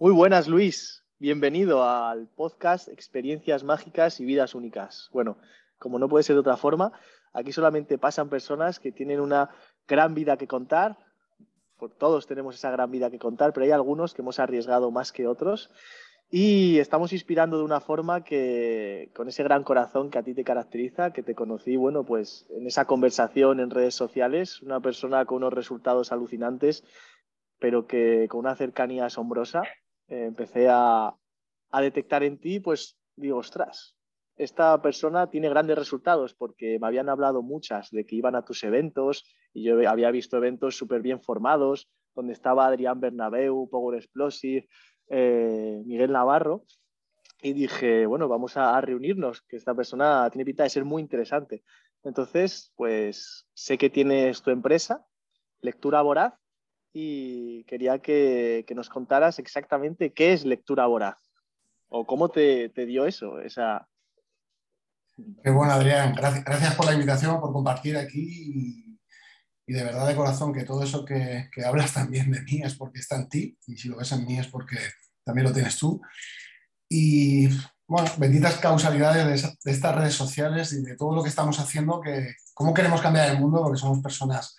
Muy buenas, Luis. Bienvenido al podcast Experiencias Mágicas y Vidas Únicas. Bueno, como no puede ser de otra forma, aquí solamente pasan personas que tienen una gran vida que contar. todos tenemos esa gran vida que contar, pero hay algunos que hemos arriesgado más que otros. Y estamos inspirando de una forma que, con ese gran corazón que a ti te caracteriza, que te conocí, bueno, pues en esa conversación en redes sociales, una persona con unos resultados alucinantes pero que con una cercanía asombrosa eh, empecé a, detectar en ti, pues digo, ostras, esta persona tiene grandes resultados porque me habían hablado muchas de que iban a tus eventos y yo había visto eventos súper bien formados, donde estaba Adrián Bernabeu, Power Explosive, eh, Miguel Navarro, y dije, bueno, vamos a, a, reunirnos, que esta persona tiene pinta de ser muy interesante. Entonces, pues sé que tienes tu empresa, Lectura Voraz, y quería que, que, nos contaras exactamente qué es lectura voraz o cómo te, te dio eso, esa... Qué bueno, Adrián. Gracias, gracias, por la invitación, por compartir aquí y, y de verdad de corazón que todo eso que, que, hablas también de mí es porque está en ti y si lo ves en mí es porque también lo tienes tú. Y bueno, benditas causalidades de, de estas redes sociales y de todo lo que estamos haciendo, que cómo queremos cambiar el mundo porque somos personas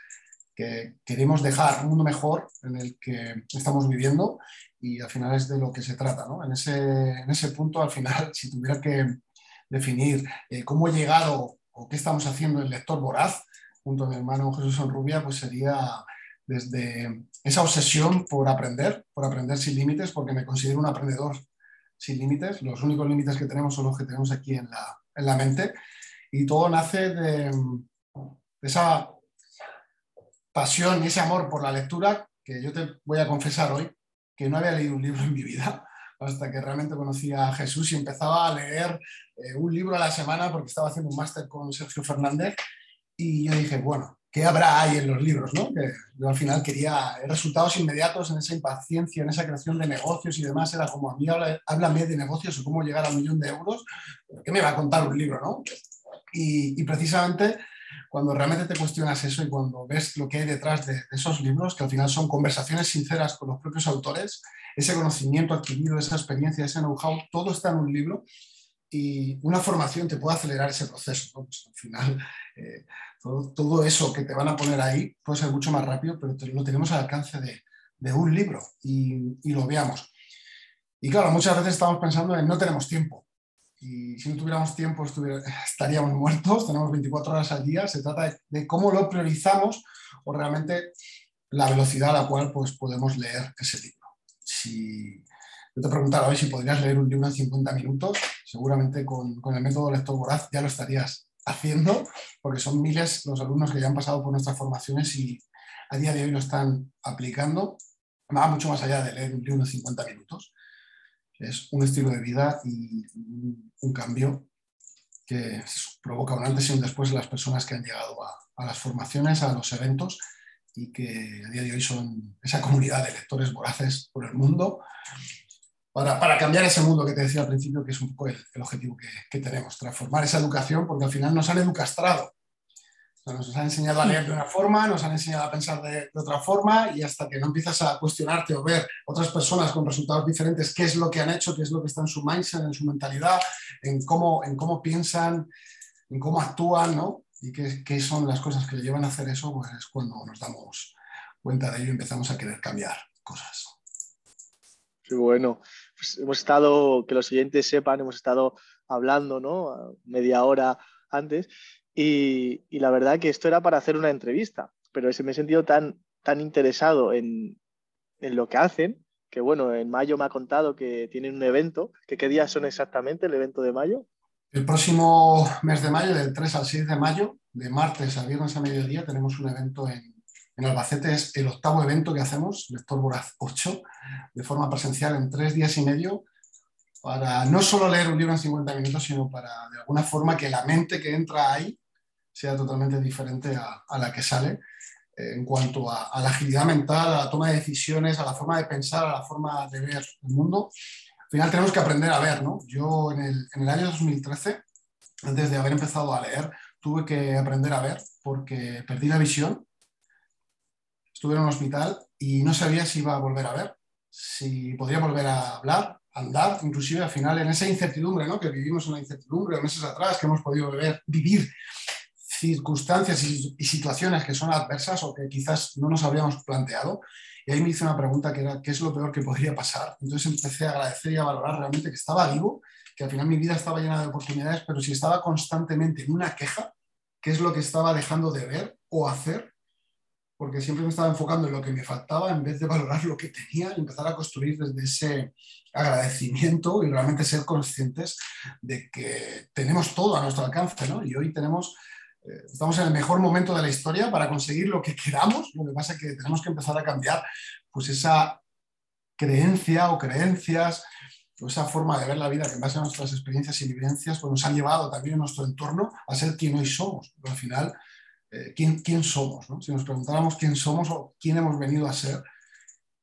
que queremos dejar un mundo mejor en el que estamos viviendo y al final es de lo que se trata. ¿no? En, ese, en, ese, punto, al final, si tuviera que definir eh, cómo he llegado o qué estamos haciendo el lector voraz, junto a mi hermano Jesús Sonrubia, pues sería desde esa obsesión por aprender, por aprender sin límites, porque me considero un aprendedor sin límites. Los únicos límites que tenemos son los que tenemos aquí en la, en la mente. Y todo nace de, de esa pasión y ese amor por la lectura, que yo te voy a confesar hoy, que no había leído un libro en mi vida, hasta que realmente conocí a Jesús y empezaba a leer eh, un libro a la semana porque estaba haciendo un máster con Sergio Fernández y yo dije, bueno, ¿qué habrá ahí en los libros? ¿no? Que yo al final quería resultados inmediatos en esa impaciencia, en esa creación de negocios y demás. Era como a mí, háblame de negocios o cómo llegar a un millón de euros. ¿Qué me va a contar un libro? ¿no? Y precisamente cuando realmente te cuestionas eso y cuando ves lo que hay detrás de, esos libros, que al final son conversaciones sinceras con los propios autores, ese conocimiento adquirido, esa experiencia, ese know-how, todo está en un libro y una formación te puede acelerar ese proceso. ¿no? Pues al final, eh, todo, eso que te van a poner ahí puede ser mucho más rápido, pero lo tenemos al alcance de, de un libro y, y lo veamos. Y claro, muchas veces estamos pensando en no tenemos tiempo y si no tuviéramos tiempo estaríamos muertos, tenemos 24 horas al día, se trata de, cómo lo priorizamos o realmente la velocidad a la cual pues, podemos leer ese libro. Si yo te preguntara hoy si podrías leer un libro en 50 minutos, seguramente con, con el método lector voraz ya lo estarías haciendo, porque son miles los alumnos que ya han pasado por nuestras formaciones y a día de hoy lo están aplicando. Va mucho más allá de leer un libro en 50 minutos es un estilo de vida y un cambio que provoca un antes y un después en las personas que han llegado a, las formaciones, a los eventos y que a día de hoy son esa comunidad de lectores voraces por el mundo. Para, para cambiar ese mundo que te decía al principio, que es un poco el, el objetivo que, que, tenemos, transformar esa educación, porque al final nos han educastrado nos han enseñado a leer de una forma, nos han enseñado a pensar de, otra forma y hasta que no empiezas a cuestionarte o ver otras personas con resultados diferentes, qué es lo que han hecho, qué es lo que está en su mindset, en su mentalidad, en cómo, en cómo piensan, en cómo actúan, ¿no? Y qué, qué son las cosas que le llevan a hacer eso, pues es cuando nos damos cuenta de ello y empezamos a querer cambiar cosas. Qué bueno. Pues hemos estado, que los oyentes sepan, hemos estado hablando, ¿no? Media hora antes y, y, la verdad que esto era para hacer una entrevista, pero me he sentido tan, tan interesado en, en, lo que hacen, que bueno, en mayo me ha contado que tienen un evento, que qué días son exactamente el evento de mayo. El próximo mes de mayo, del 3 al 6 de mayo, de martes a viernes a mediodía, tenemos un evento en, en Albacete, es el octavo evento que hacemos, Lector Voraz 8, de forma presencial en tres días y medio, para no solo leer un libro en 50 minutos, sino para de alguna forma que la mente que entra ahí sea totalmente diferente a, a la que sale eh, en cuanto a, la agilidad mental, a la toma de decisiones, a la forma de pensar, a la forma de ver el mundo. Al final tenemos que aprender a ver, ¿no? Yo en el, en el año 2013, antes de haber empezado a leer, tuve que aprender a ver porque perdí la visión, estuve en un hospital y no sabía si iba a volver a ver, si podría volver a hablar, andar, inclusive al final en esa incertidumbre, ¿no? que vivimos en la incertidumbre meses atrás, que hemos podido vivir circunstancias y, situaciones que son adversas o que quizás no nos habríamos planteado. Y ahí me hice una pregunta que era, ¿qué es lo peor que podría pasar? Entonces empecé a agradecer y a valorar realmente que estaba vivo, que al final mi vida estaba llena de oportunidades, pero si estaba constantemente en una queja, ¿qué es lo que estaba dejando de ver o hacer? Porque siempre me estaba enfocando en lo que me faltaba en vez de valorar lo que tenía y empezar a construir desde ese agradecimiento y realmente ser conscientes de que tenemos todo a nuestro alcance, ¿no? Y hoy tenemos estamos en el mejor momento de la historia para conseguir lo que queramos. Lo que pasa es que tenemos que empezar a cambiar pues esa creencia o creencias o esa forma de ver la vida que en base a nuestras experiencias y vivencias pues nos ha llevado también en nuestro entorno a ser quien hoy somos. Pero al final, eh, ¿quién, ¿quién, somos? Si nos preguntáramos quién somos o quién hemos venido a ser,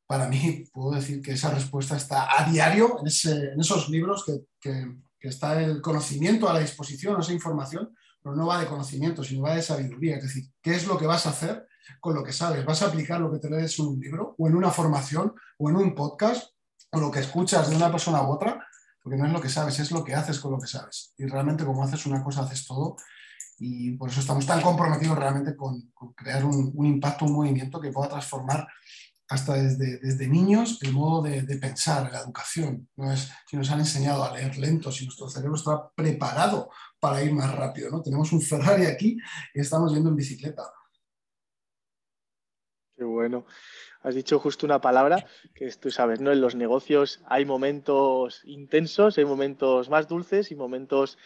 para mí puedo decir que esa respuesta está a diario en, en esos libros que, que, que, está el conocimiento a la disposición, esa información, pero no va de conocimiento, sino va de sabiduría. Es decir, ¿qué es lo que vas a hacer con lo que sabes? ¿Vas a aplicar lo que te lees en un libro o en una formación o en un podcast o lo que escuchas de una persona u otra? Porque no es lo que sabes, es lo que haces con lo que sabes. Y realmente como haces una cosa, haces todo. Y por eso estamos tan comprometidos realmente con, crear un, un impacto, un movimiento que pueda transformar hasta desde, desde niños el modo de, pensar, la educación. No es si nos han enseñado a leer lento, si nuestro cerebro está preparado para ir más rápido. ¿no? Tenemos un Ferrari aquí y estamos yendo en bicicleta. Qué bueno. Has dicho justo una palabra que tú sabes, ¿no? En los negocios hay momentos intensos, hay momentos más dulces y momentos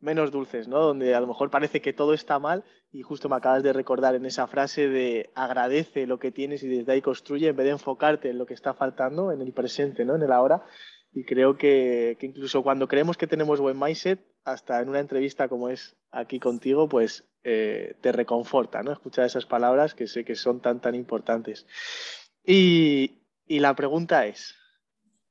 menos dulces, ¿no? Donde a lo mejor parece que todo está mal y justo me acabas de recordar en esa frase de agradece lo que tienes y desde ahí construye en vez de enfocarte en lo que está faltando, en el presente, ¿no? En el ahora. Y creo que, incluso cuando creemos que tenemos buen mindset, hasta en una entrevista como es aquí contigo, pues eh, te reconforta, ¿no? Escuchar esas palabras que sé que son tan, tan importantes. Y, y la pregunta es,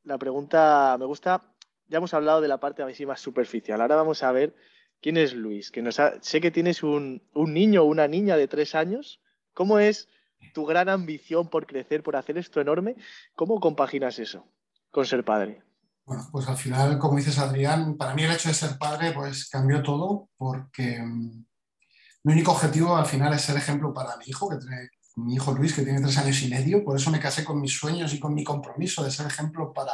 la pregunta, me gusta ya hemos hablado de la parte a mí más superficial. Ahora vamos a ver quién es Luis. Que sé que tienes un, un niño o una niña de tres años. ¿Cómo es tu gran ambición por crecer, por hacer esto enorme? ¿Cómo compaginas eso con ser padre? Bueno, pues al final, como dices Adrián, para mí el hecho de ser padre pues cambió todo porque mm, mi único objetivo al final es ser ejemplo para mi hijo, que tiene mi hijo Luis, que tiene tres años y medio, por eso me casé con mis sueños y con mi compromiso de ser ejemplo para,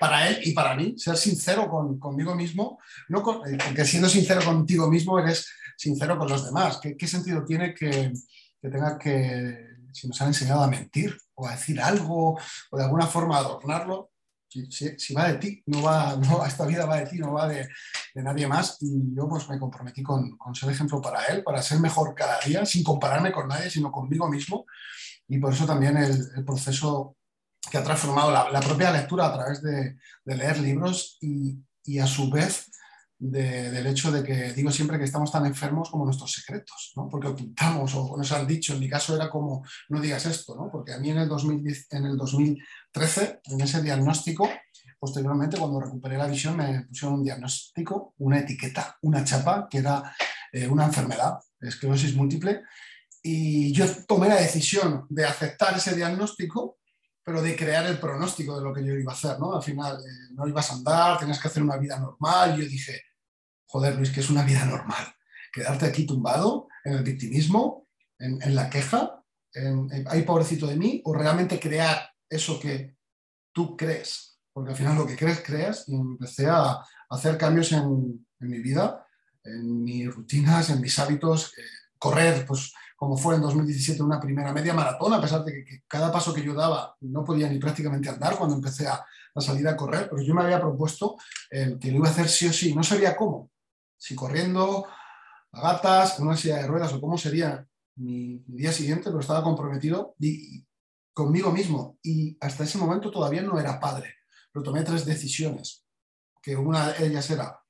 para él y para mí, ser sincero con, conmigo mismo, no eh, porque siendo sincero contigo mismo eres sincero con los demás. ¿Qué, qué sentido tiene que, que, tenga que, si nos han enseñado a mentir o a decir algo o de alguna forma adornarlo? Si, va de ti, no va, no, esta vida va de ti, no va de, de nadie más. Y yo pues me comprometí con, con, ser ejemplo para él, para ser mejor cada día, sin compararme con nadie, sino conmigo mismo. Y por eso también el, proceso que ha transformado la, propia lectura a través de, leer libros y, y, a su vez de, del hecho de que digo siempre que estamos tan enfermos como nuestros secretos, ¿no? porque ocultamos o nos han dicho, en mi caso era como, no digas esto, ¿no? porque a mí en el, 2010, en el 2013, en ese diagnóstico, posteriormente cuando recuperé la visión me pusieron un diagnóstico, una etiqueta, una chapa, que era eh, una enfermedad, esclerosis múltiple, y yo tomé la decisión de aceptar ese diagnóstico pero de crear el pronóstico de lo que yo iba a hacer, ¿no? Al final eh, no ibas a andar, tenías que hacer una vida normal. Yo dije, joder, Luis, que es una vida normal. Quedarte aquí tumbado en el victimismo, en, la queja, en, ay, pobrecito de mí, o realmente crear eso que tú crees. Porque al final lo que crees, creas, y empecé a, hacer cambios en, mi vida, en mis rutinas, en mis hábitos. Eh, correr, pues como fue en 2017 una primera media maratón, a pesar de que, cada paso que yo daba no podía ni prácticamente andar cuando empecé a, a salir a correr, pero yo me había propuesto eh, que lo iba a hacer sí o sí, no sabía cómo, si corriendo, a gatas, en una silla de ruedas o cómo sería mi, mi día siguiente, pero estaba comprometido y, conmigo mismo. Y hasta ese momento todavía no era padre, pero tomé tres decisiones, que una de ellas era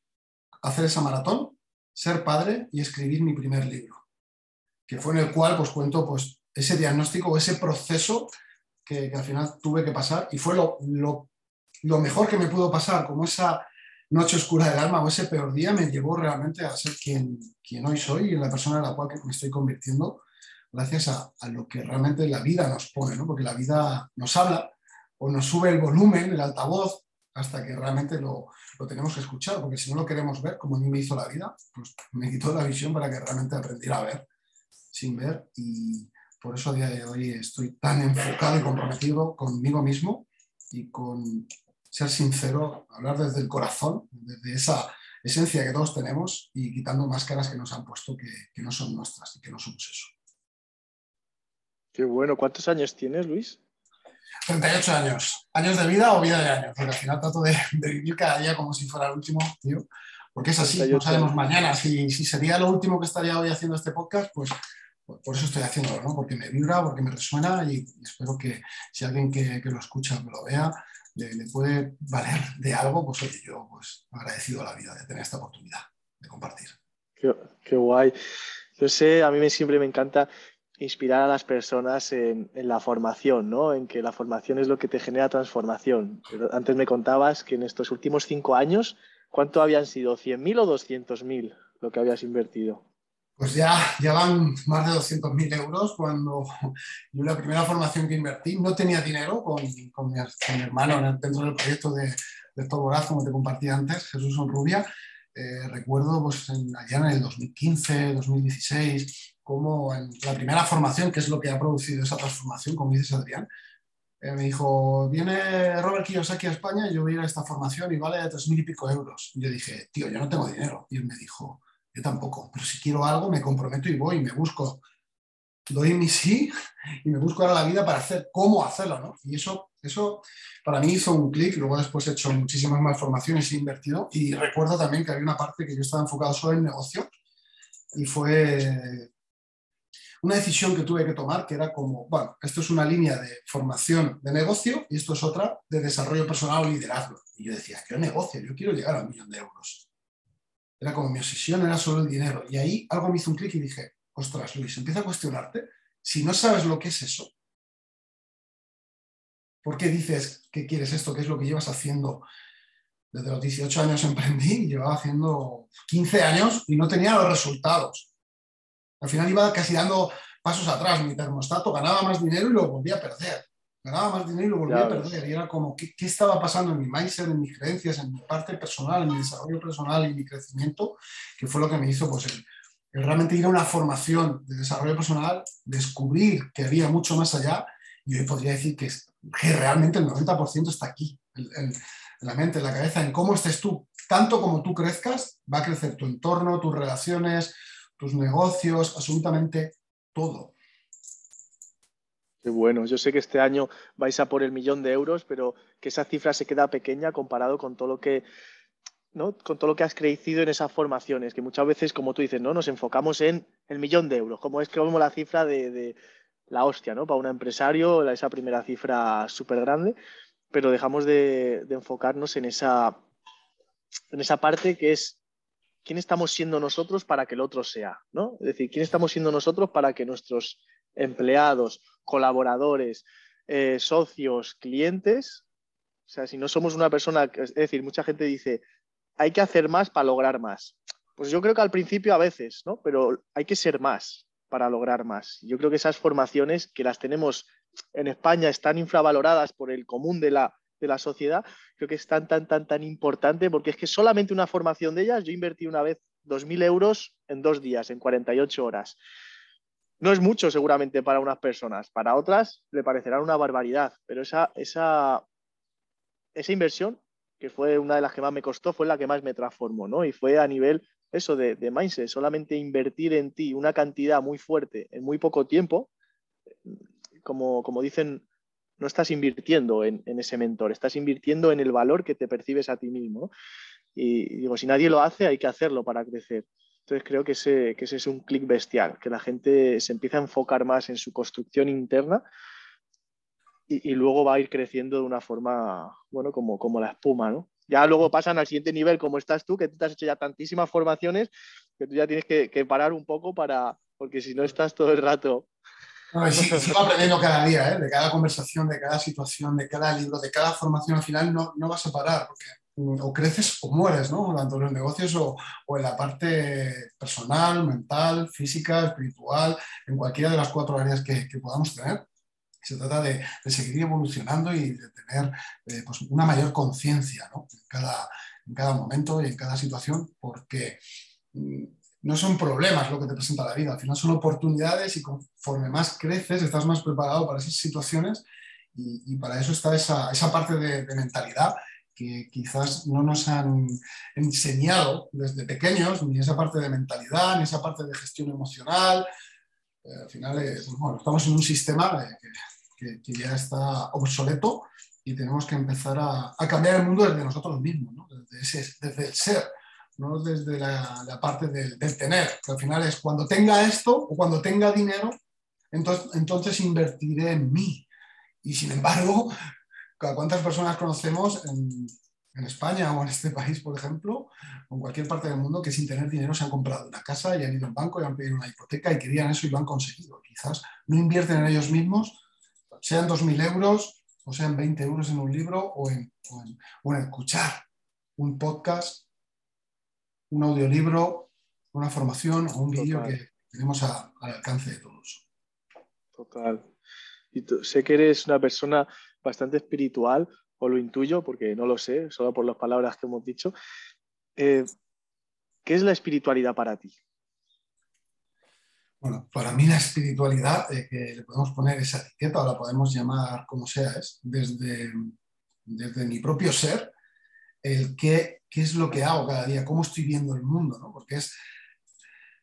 hacer esa maratón, ser padre y escribir mi primer libro, que fue en el cual pues cuento pues ese diagnóstico ese proceso que, que, al final tuve que pasar y fue lo, lo, lo mejor que me pudo pasar, como esa noche oscura del alma o ese peor día me llevó realmente a ser quien, quien hoy soy y la persona en la cual me estoy convirtiendo gracias a, a, lo que realmente la vida nos pone, ¿no? porque la vida nos habla o nos sube el volumen, el altavoz, hasta que realmente lo, lo tenemos que escuchar, porque si no lo queremos ver, como a mí me hizo la vida, pues me quitó la visión para que realmente aprendiera a ver sin ver y por eso a día de hoy estoy tan enfocado y comprometido conmigo mismo y con ser sincero, hablar desde el corazón, desde esa esencia que todos tenemos y quitando máscaras que nos han puesto que, que no son nuestras y que no somos eso. Qué bueno. ¿Cuántos años tienes, Luis? 38 años. ¿Años de vida o vida de años? Porque al final trato de, vivir cada día como si fuera el último, tío. Porque es así, no sabemos mañana. Si, si, sería lo último que estaría hoy haciendo este podcast, pues por eso estoy haciéndolo, ¿no? Porque me vibra, porque me resuena y, espero que si alguien que, que lo escucha me lo vea, le, le, puede valer de algo, pues oye, yo pues agradecido a la vida de tener esta oportunidad de compartir. Qué, qué guay. Yo sé, a mí me, siempre me encanta inspirar a las personas en, la formación, ¿no? En que la formación es lo que te genera transformación. Antes me contabas que en estos últimos cinco años, ¿cuánto habían sido? ¿100.000 o 200.000 lo que habías invertido? Pues ya, ya van más de 200.000 euros. Cuando yo la primera formación que invertí no tenía dinero con, con, mi, hermano dentro del proyecto de, de Toboraz, como te compartí antes, Jesús Sonrubia. Eh, recuerdo pues, allá en el 2015, 2016, como en la primera formación, que es lo que ha producido esa transformación, como dices Adrián, eh, me dijo, viene Robert Kiyosaki a España yo voy a ir a esta formación y vale 3.000 y pico euros. Y yo dije, tío, yo no tengo dinero. Y él me dijo, yo tampoco, pero si quiero algo me comprometo y voy y me busco, doy mi sí y me busco ahora la vida para hacer cómo hacerlo, ¿no? Y eso, eso para mí hizo un clic, luego después he hecho muchísimas más formaciones invertido y recuerdo también que había una parte que yo estaba enfocado solo en negocio y fue una decisión que tuve que tomar que era como, bueno, esto es una línea de formación de negocio y esto es otra de desarrollo personal o liderazgo. Y yo decía, quiero negocio, yo quiero llegar a un millón de euros. Era como mi obsesión, era solo el dinero. Y ahí algo me hizo un clic y dije, ostras, Luis, empieza a cuestionarte. Si no sabes lo que es eso, ¿por qué dices que quieres esto? ¿Qué es lo que llevas haciendo? Desde los 18 años emprendí, llevaba haciendo 15 años y no tenía los resultados. Al final iba casi dando pasos atrás. Mi termostato ganaba más dinero y lo volvía a perder. Ganaba más dinero y lo volvía a perder. Y era como, ¿qué, ¿qué, estaba pasando en mi mindset, en mis creencias, en mi parte personal, en mi desarrollo personal y mi crecimiento? Que fue lo que me hizo pues, el, el realmente ir a una formación de desarrollo personal, descubrir que había mucho más allá. Y hoy podría decir que, que realmente el 90% está aquí, en la mente, en la cabeza, en cómo estés tú. Tanto como tú crezcas, va a crecer tu entorno, tus relaciones, tus negocios, absolutamente todo. Qué bueno, yo sé que este año vais a por el millón de euros, pero que esa cifra se queda pequeña comparado con todo lo que, ¿no? con todo lo que has crecido en esas formaciones, que muchas veces, como tú dices, ¿no? nos enfocamos en el millón de euros, como es que vemos la cifra de, de la hostia, ¿no? Para un empresario, esa primera cifra súper grande, pero dejamos de, de enfocarnos en esa, en esa parte que es quién estamos siendo nosotros para que el otro sea, ¿no? Es decir, quién estamos siendo nosotros para que nuestros empleados, colaboradores, eh, socios, clientes, o sea, si no somos una persona, es decir, mucha gente dice, hay que hacer más para lograr más. Pues yo creo que al principio a veces, ¿no? Pero hay que ser más para lograr más. Yo creo que esas formaciones que las tenemos en España están infravaloradas por el común de la, de la sociedad, creo que es tan, tan, tan, tan importante porque es que solamente una formación de ellas, yo invertí una vez 2.000 euros en dos días, en 48 horas. No es mucho seguramente para unas personas, para otras le parecerá una barbaridad, pero esa, esa, esa inversión, que fue una de las que más me costó, fue la que más me transformó, ¿no? Y fue a nivel eso de, de mindset, solamente invertir en ti una cantidad muy fuerte en muy poco tiempo, como, como dicen no estás invirtiendo en, en, ese mentor, estás invirtiendo en el valor que te percibes a ti mismo. Y, digo, si nadie lo hace, hay que hacerlo para crecer. Entonces creo que ese, que ese es un clic bestial, que la gente se empieza a enfocar más en su construcción interna y, y, luego va a ir creciendo de una forma, bueno, como, como la espuma, ¿no? Ya luego pasan al siguiente nivel, como estás tú, que tú te has hecho ya tantísimas formaciones que tú ya tienes que, que parar un poco para, porque si no estás todo el rato no, y sigo aprendiendo cada día, ¿eh? de cada conversación, de cada situación, de cada libro, de cada formación. Al final no, no vas a parar, porque o creces o mueres, ¿no? Tanto en los negocios o, o, en la parte personal, mental, física, espiritual, en cualquiera de las cuatro áreas que, que podamos tener. Se trata de, seguir evolucionando y de tener eh, pues una mayor conciencia en, cada, en cada momento y en cada situación, porque mm, no son problemas lo que te presenta la vida, al final son oportunidades y conforme más creces estás más preparado para esas situaciones y, para eso está esa, esa parte de, mentalidad que quizás no nos han enseñado desde pequeños, ni esa parte de mentalidad, ni esa parte de gestión emocional. Eh, al final, eh, pues estamos en un sistema eh, que, ya está obsoleto y tenemos que empezar a, cambiar el mundo desde nosotros mismos, desde el ser no desde la, parte del, tener, que al final es cuando tenga esto o cuando tenga dinero, entonces, entonces invertiré en mí. Y sin embargo, ¿cuántas personas conocemos en, España o en este país, por ejemplo, o en cualquier parte del mundo, que sin tener dinero se han comprado una casa y han ido a un banco y han pedido una hipoteca y querían eso y lo han conseguido? Quizás no invierten en ellos mismos, sean 2.000 euros o sean 20 euros en un libro o en, o en escuchar un podcast un audiolibro, una formación o un vídeo que tenemos al alcance de todos. Total. Y sé que eres una persona bastante espiritual, o lo intuyo, porque no lo sé, solo por las palabras que hemos dicho. Eh, ¿Qué es la espiritualidad para ti? Bueno, para mí la espiritualidad, eh, que le podemos poner esa etiqueta o la podemos llamar como sea, es desde, desde mi propio ser, el qué, qué es lo que hago cada día, cómo estoy viendo el mundo, ¿no? porque es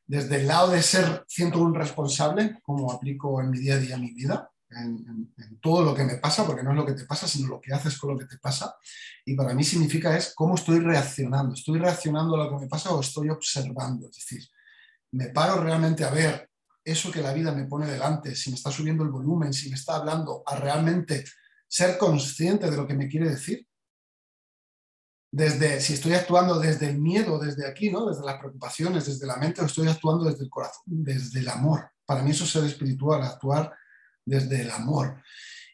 desde el lado de ser siento un responsable, como aplico en mi día a día mi vida, en, todo lo que me pasa, porque no es lo que te pasa, sino lo que haces con lo que te pasa. Y para mí significa es cómo estoy reaccionando. ¿Estoy reaccionando a lo que me pasa o estoy observando? Es decir, me paro realmente a ver eso que la vida me pone delante, si me está subiendo el volumen, si me está hablando, a realmente ser consciente de lo que me quiere decir desde, si estoy actuando desde el miedo, desde aquí, ¿no? Desde las preocupaciones, desde la mente, o estoy actuando desde el corazón, desde el amor. Para mí eso es ser espiritual, actuar desde el amor.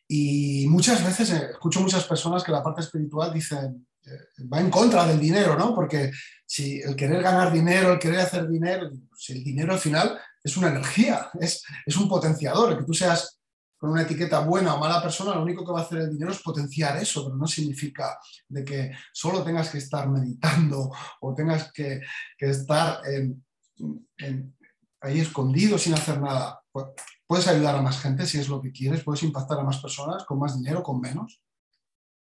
Y muchas veces eh, escucho muchas personas que la parte espiritual dicen, eh, va en contra del dinero, ¿no? Porque si el querer ganar dinero, el querer hacer dinero, si el dinero al final es una energía, es, es un potenciador, que tú seas con una etiqueta buena o mala persona, lo único que va a hacer el dinero es potenciar eso, pero no significa de que solo tengas que estar meditando o tengas que, estar ahí escondido sin hacer nada. Puedes ayudar a más gente si es lo que quieres, puedes impactar a más personas con más dinero, con menos.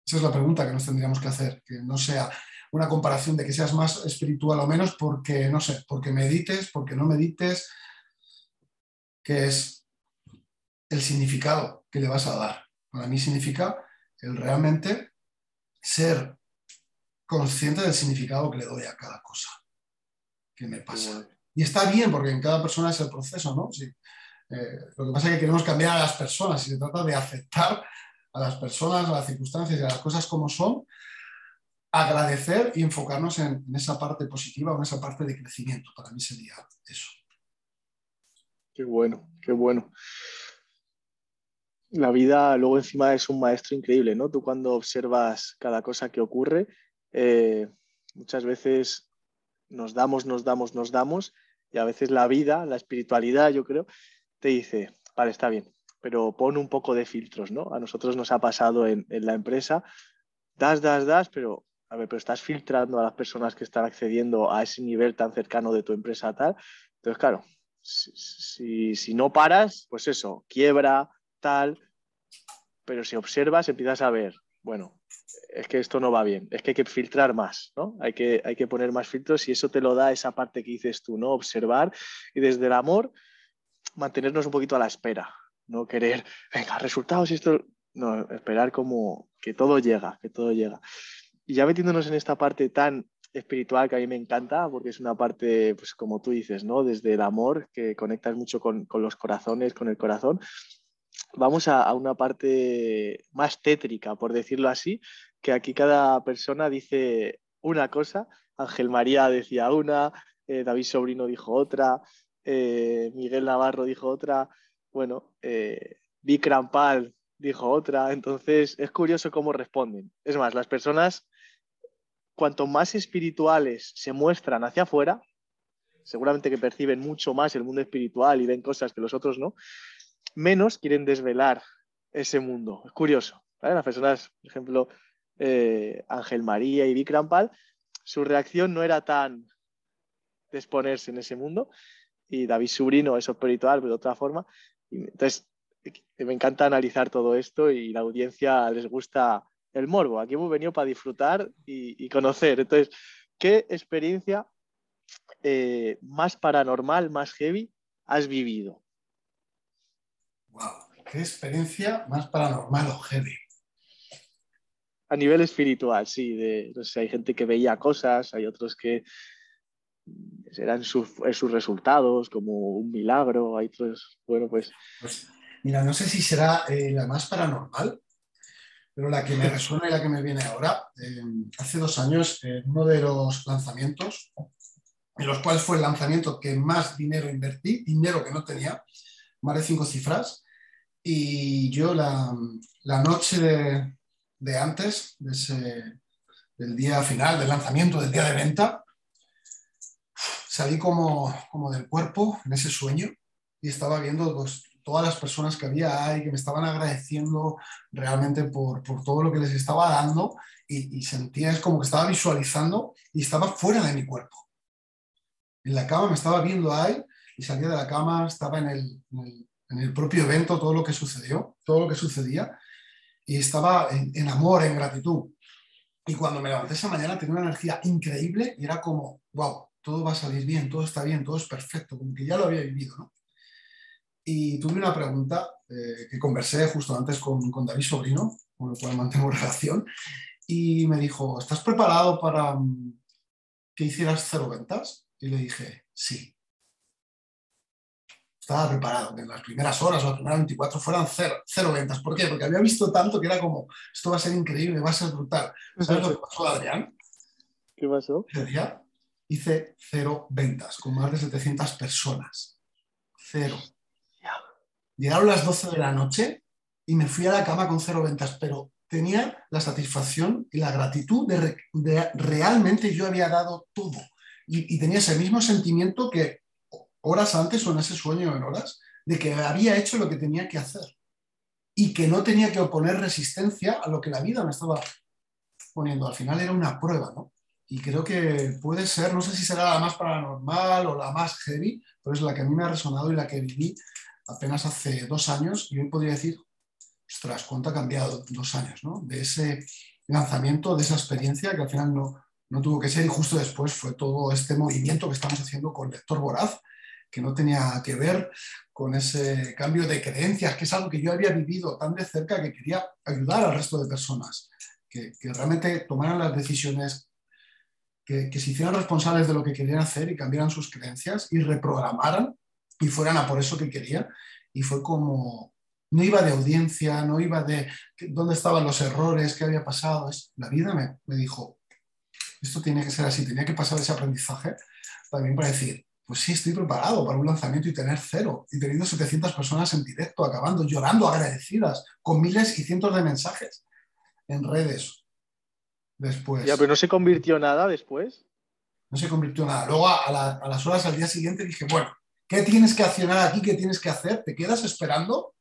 Esa es la pregunta que nos tendríamos que hacer, que no sea una comparación de que seas más espiritual o menos porque, no sé, porque medites, porque no medites, que es el significado que le vas a dar. Para mí significa el realmente ser consciente del significado que le doy a cada cosa que me pasa. Y está bien, porque en cada persona es el proceso, ¿no? Eh, lo que pasa es que queremos cambiar a las personas y se trata de aceptar a las personas, a las circunstancias y a las cosas como son, agradecer y enfocarnos en, en esa parte positiva o en esa parte de crecimiento. Para mí sería eso. Qué bueno, qué bueno la vida luego encima es un maestro increíble, ¿no? Tú cuando observas cada cosa que ocurre, eh, muchas veces nos damos, nos damos, nos damos, y a veces la vida, la espiritualidad, yo creo, te dice, vale, está bien, pero pon un poco de filtros, ¿no? A nosotros nos ha pasado en, la empresa, das, das, das, pero a ver, pero estás filtrando a las personas que están accediendo a ese nivel tan cercano de tu empresa tal. Entonces, claro, si, si no paras, pues eso, quiebra, tal, pero si observas empiezas a ver, bueno, es que esto no va bien, es que hay que filtrar más, ¿no? Hay que, hay que poner más filtros y eso te lo da esa parte que dices tú, ¿no? Observar y desde el amor mantenernos un poquito a la espera, no querer, venga, resultados y esto, no, esperar como que todo llega, que todo llega. Y ya metiéndonos en esta parte tan espiritual que a mí me encanta, porque es una parte, pues como tú dices, ¿no? Desde el amor, que conectas mucho con, con los corazones, con el corazón, vamos a, una parte más tétrica, por decirlo así, que aquí cada persona dice una cosa. Ángel María decía una, eh, David Sobrino dijo otra, eh, Miguel Navarro dijo otra, bueno, eh, Vic Rampal dijo otra. Entonces es curioso cómo responden. Es más, las personas, cuanto más espirituales se muestran hacia afuera, seguramente que perciben mucho más el mundo espiritual y ven cosas que los otros no, menos quieren desvelar ese mundo. Es curioso. Las personas, por ejemplo, eh, Ángel María y Vic Rampal, su reacción no era tan de exponerse en ese mundo. Y David Subrino es espiritual, pero de otra forma. entonces, me encanta analizar todo esto y la audiencia les gusta el morbo. Aquí hemos venido para disfrutar y, conocer. Entonces, ¿qué experiencia eh, más paranormal, más heavy has vivido? Wow, qué experiencia más paranormal o heavy. A nivel espiritual, sí. De, hay gente que veía cosas, hay otros que eran sus, sus resultados como un milagro, hay otros, bueno, pues... pues mira, no sé si será eh, la más paranormal, pero la que me resuena y la que me viene ahora, eh, hace dos años, en uno de los lanzamientos, en los cuales fue el lanzamiento que más dinero invertí, dinero que no tenía, más de cinco cifras, y yo la, noche de, antes, del día final, del lanzamiento, del día de venta, salí como, como del cuerpo en ese sueño y estaba viendo pues, todas las personas que había ahí, que me estaban agradeciendo realmente por, por todo lo que les estaba dando y, sentía, es como que estaba visualizando y estaba fuera de mi cuerpo. En la cama me estaba viendo ahí y salía de la cama, estaba en el, en el, propio evento, todo lo que sucedió, todo lo que sucedía y estaba en, en amor, en gratitud. Y cuando me levanté esa mañana tenía una energía increíble y era como, wow, todo va a salir bien, todo está bien, todo es perfecto, como que ya lo había vivido, ¿no? Y tuve una pregunta eh, que conversé justo antes con, con, David Sobrino, con el cual mantengo relación, y me dijo, ¿estás preparado para mm, que hicieras cero ventas? Y le dije, sí. Estaba preparado, que en las primeras horas o las primeras 24 fueran cero, cero ventas. ¿Por qué? Porque había visto tanto que era como, esto va a ser increíble, va a ser brutal. ¿Sabes lo que pasó, Adrián? ¿Qué pasó? hice cero ventas con más de 700 personas. Cero. Llegaron las 12 de la noche y me fui a la cama con cero ventas, pero tenía la satisfacción y la gratitud de, realmente yo había dado todo. Y, tenía ese mismo sentimiento que horas antes o en ese sueño en horas, de que había hecho lo que tenía que hacer y que no tenía que oponer resistencia a lo que la vida me estaba poniendo. Al final era una prueba, ¿no? y creo que puede ser, no sé si será la más paranormal o la más heavy, pero es la que a mí me ha resonado y la que viví apenas hace dos años y hoy podría decir, ostras, cuánto ha cambiado dos años, ¿no? De ese lanzamiento, de esa experiencia que al final no, no tuvo que ser y justo después fue todo este movimiento que estamos haciendo con Lector Voraz, que no tenía que ver con ese cambio de creencias, que es algo que yo había vivido tan de cerca que quería ayudar al resto de personas, que, que realmente tomaran las decisiones que, se hicieran responsables de lo que querían hacer y cambiaran sus creencias y reprogramaran y fueran a por eso que querían. Y fue como, no iba de audiencia, no iba de dónde estaban los errores, qué había pasado. Es, la vida me, me dijo, esto tiene que ser así, tenía que pasar ese aprendizaje también para decir, pues sí, estoy preparado para un lanzamiento y tener cero, y teniendo 700 personas en directo, acabando, llorando, agradecidas, con miles y cientos de mensajes en redes, después. Ya, pero no se convirtió nada después. No se convirtió nada. Luego a, las horas al día siguiente dije, bueno, ¿qué tienes que accionar aquí? ¿Qué tienes que hacer? ¿Te quedas esperando?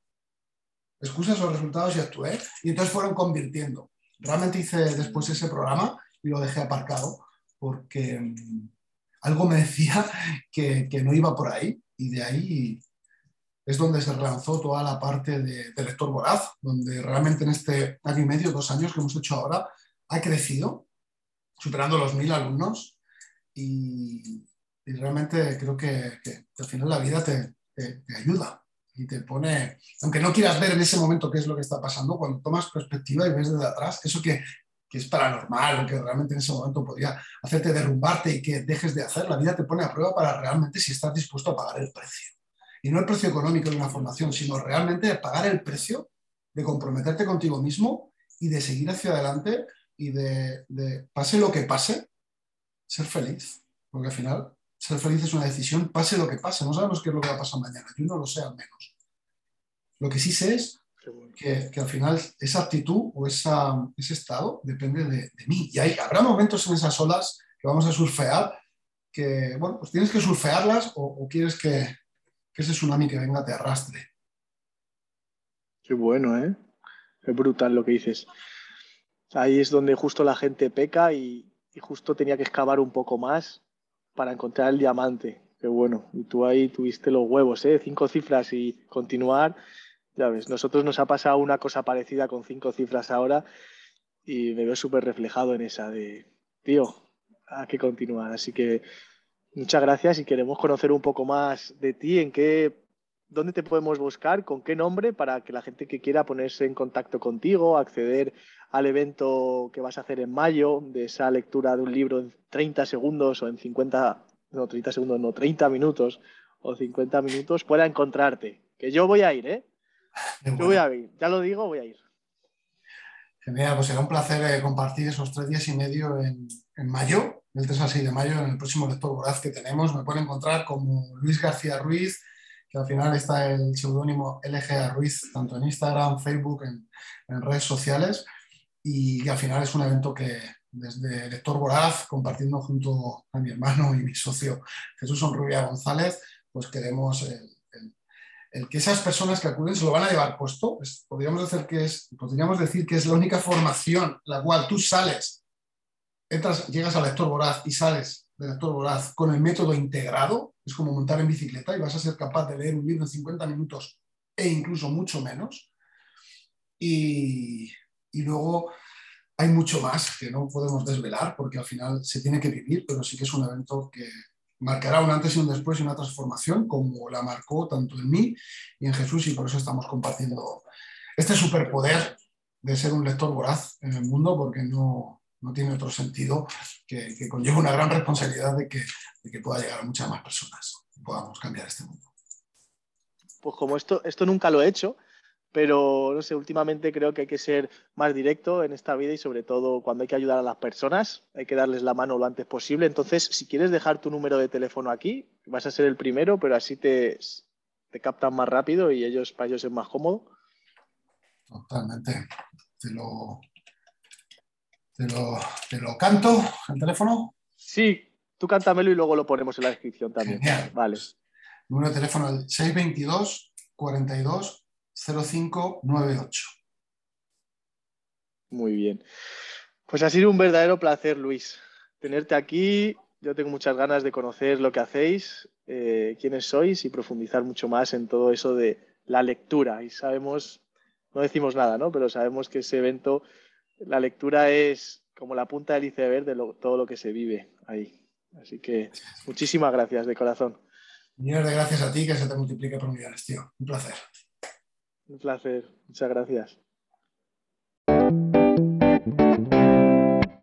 Excusas los resultados y actué. Y entonces fueron convirtiendo. Realmente hice después ese programa y lo dejé aparcado porque mm, algo me decía que, no iba por ahí. Y de ahí es donde se relanzó toda la parte de, de lector voraz, donde realmente en este año y medio, dos años que hemos hecho ahora, ha crecido, superando los mil alumnos y, realmente creo que, al final la vida te, ayuda y te pone, aunque no quieras ver en ese momento qué es lo que está pasando, cuando tomas perspectiva y ves desde atrás, eso que, que es paranormal, que realmente en ese momento podría hacerte derrumbarte y que dejes de hacer, la vida te pone a prueba para realmente si estás dispuesto a pagar el precio. Y no el precio económico de una formación, sino realmente pagar el precio de comprometerte contigo mismo y de seguir hacia adelante y de, pase lo que pase, ser feliz. Porque al final, ser feliz es una decisión, pase lo que pase. No sabemos qué es lo que va a pasar mañana. Yo no lo sé al menos. Lo que sí sé es que, al final esa actitud o esa, ese estado depende de, mí. Y hay, habrá momentos en esas olas que vamos a surfear que, bueno, pues tienes que surfearlas o, quieres que, que ese tsunami que venga te arrastre. Qué bueno, ¿eh? Es brutal lo que dices. Ahí es donde justo la gente peca y, y justo tenía que excavar un poco más para encontrar el diamante. Qué bueno. Y tú ahí tuviste los huevos, ¿eh? Cinco cifras y continuar. Ya ves, nosotros nos ha pasado una cosa parecida con cinco cifras ahora y me veo súper reflejado en esa de, tío, hay que continuar. Así que muchas gracias y queremos conocer un poco más de ti, en qué, dónde te podemos buscar, con qué nombre, para que la gente que quiera ponerse en contacto contigo, acceder al evento que vas a hacer en mayo, de esa lectura de un libro en 30 segundos o en 50, no 30 segundos, no 30 minutos o 50 minutos, pueda encontrarte. Que yo voy a ir, ¿eh? Yo voy a ir, ya lo digo, voy a ir. Genial, pues será un placer eh, compartir esos tres días y medio en, en mayo, del 3 al 6 de mayo, en el próximo lector voraz que tenemos. Me pueden encontrar como Luis García Ruiz, que al final está el seudónimo LGA Ruiz, tanto en Instagram, Facebook, en, en redes sociales y, al final es un evento que desde Lector Voraz, compartiendo junto a mi hermano y mi socio Jesús Sonrubia González, pues queremos el, que esas personas que acuden se lo van a llevar puesto. podríamos, decir que es, podríamos decir que es la única formación la cual tú sales, entras, llegas al Lector Voraz y sales del Lector Voraz con el método integrado, es como montar en bicicleta y vas a ser capaz de leer un libro en 50 minutos e incluso mucho menos. Y, y luego hay mucho más que no podemos desvelar porque al final se tiene que vivir, pero sí que es un evento que marcará un antes y un después y una transformación como la marcó tanto en mí y en Jesús y por eso estamos compartiendo este superpoder de ser un lector voraz en el mundo porque no, no tiene otro sentido que, que, conlleva una gran responsabilidad de que, de que pueda llegar a muchas más personas y podamos cambiar este mundo. Pues como esto, esto nunca lo he hecho, pero no sé, últimamente creo que hay que ser más directo en esta vida y sobre todo cuando hay que ayudar a las personas, hay que darles la mano lo antes posible. Entonces, si quieres dejar tu número de teléfono aquí, vas a ser el primero, pero así te, te captan más rápido y ellos para ellos es más cómodo. Totalmente. Te lo, te lo, te lo canto el teléfono. Sí, tú cántamelo y luego lo ponemos en la descripción también. Genial. Vale. Número de teléfono 622 42 0598. Muy bien. Pues ha sido un verdadero placer, Luis, tenerte aquí. Yo tengo muchas ganas de conocer lo que hacéis, eh, quiénes sois y profundizar mucho más en todo eso de la lectura. Y sabemos, no decimos nada, ¿no? Pero sabemos que ese evento, la lectura es como la punta del iceberg de lo, todo lo que se vive ahí. Así que muchísimas gracias de corazón. Millones de gracias a ti, que se te multiplique por millones, tío. Un placer. Un placer. Muchas gracias.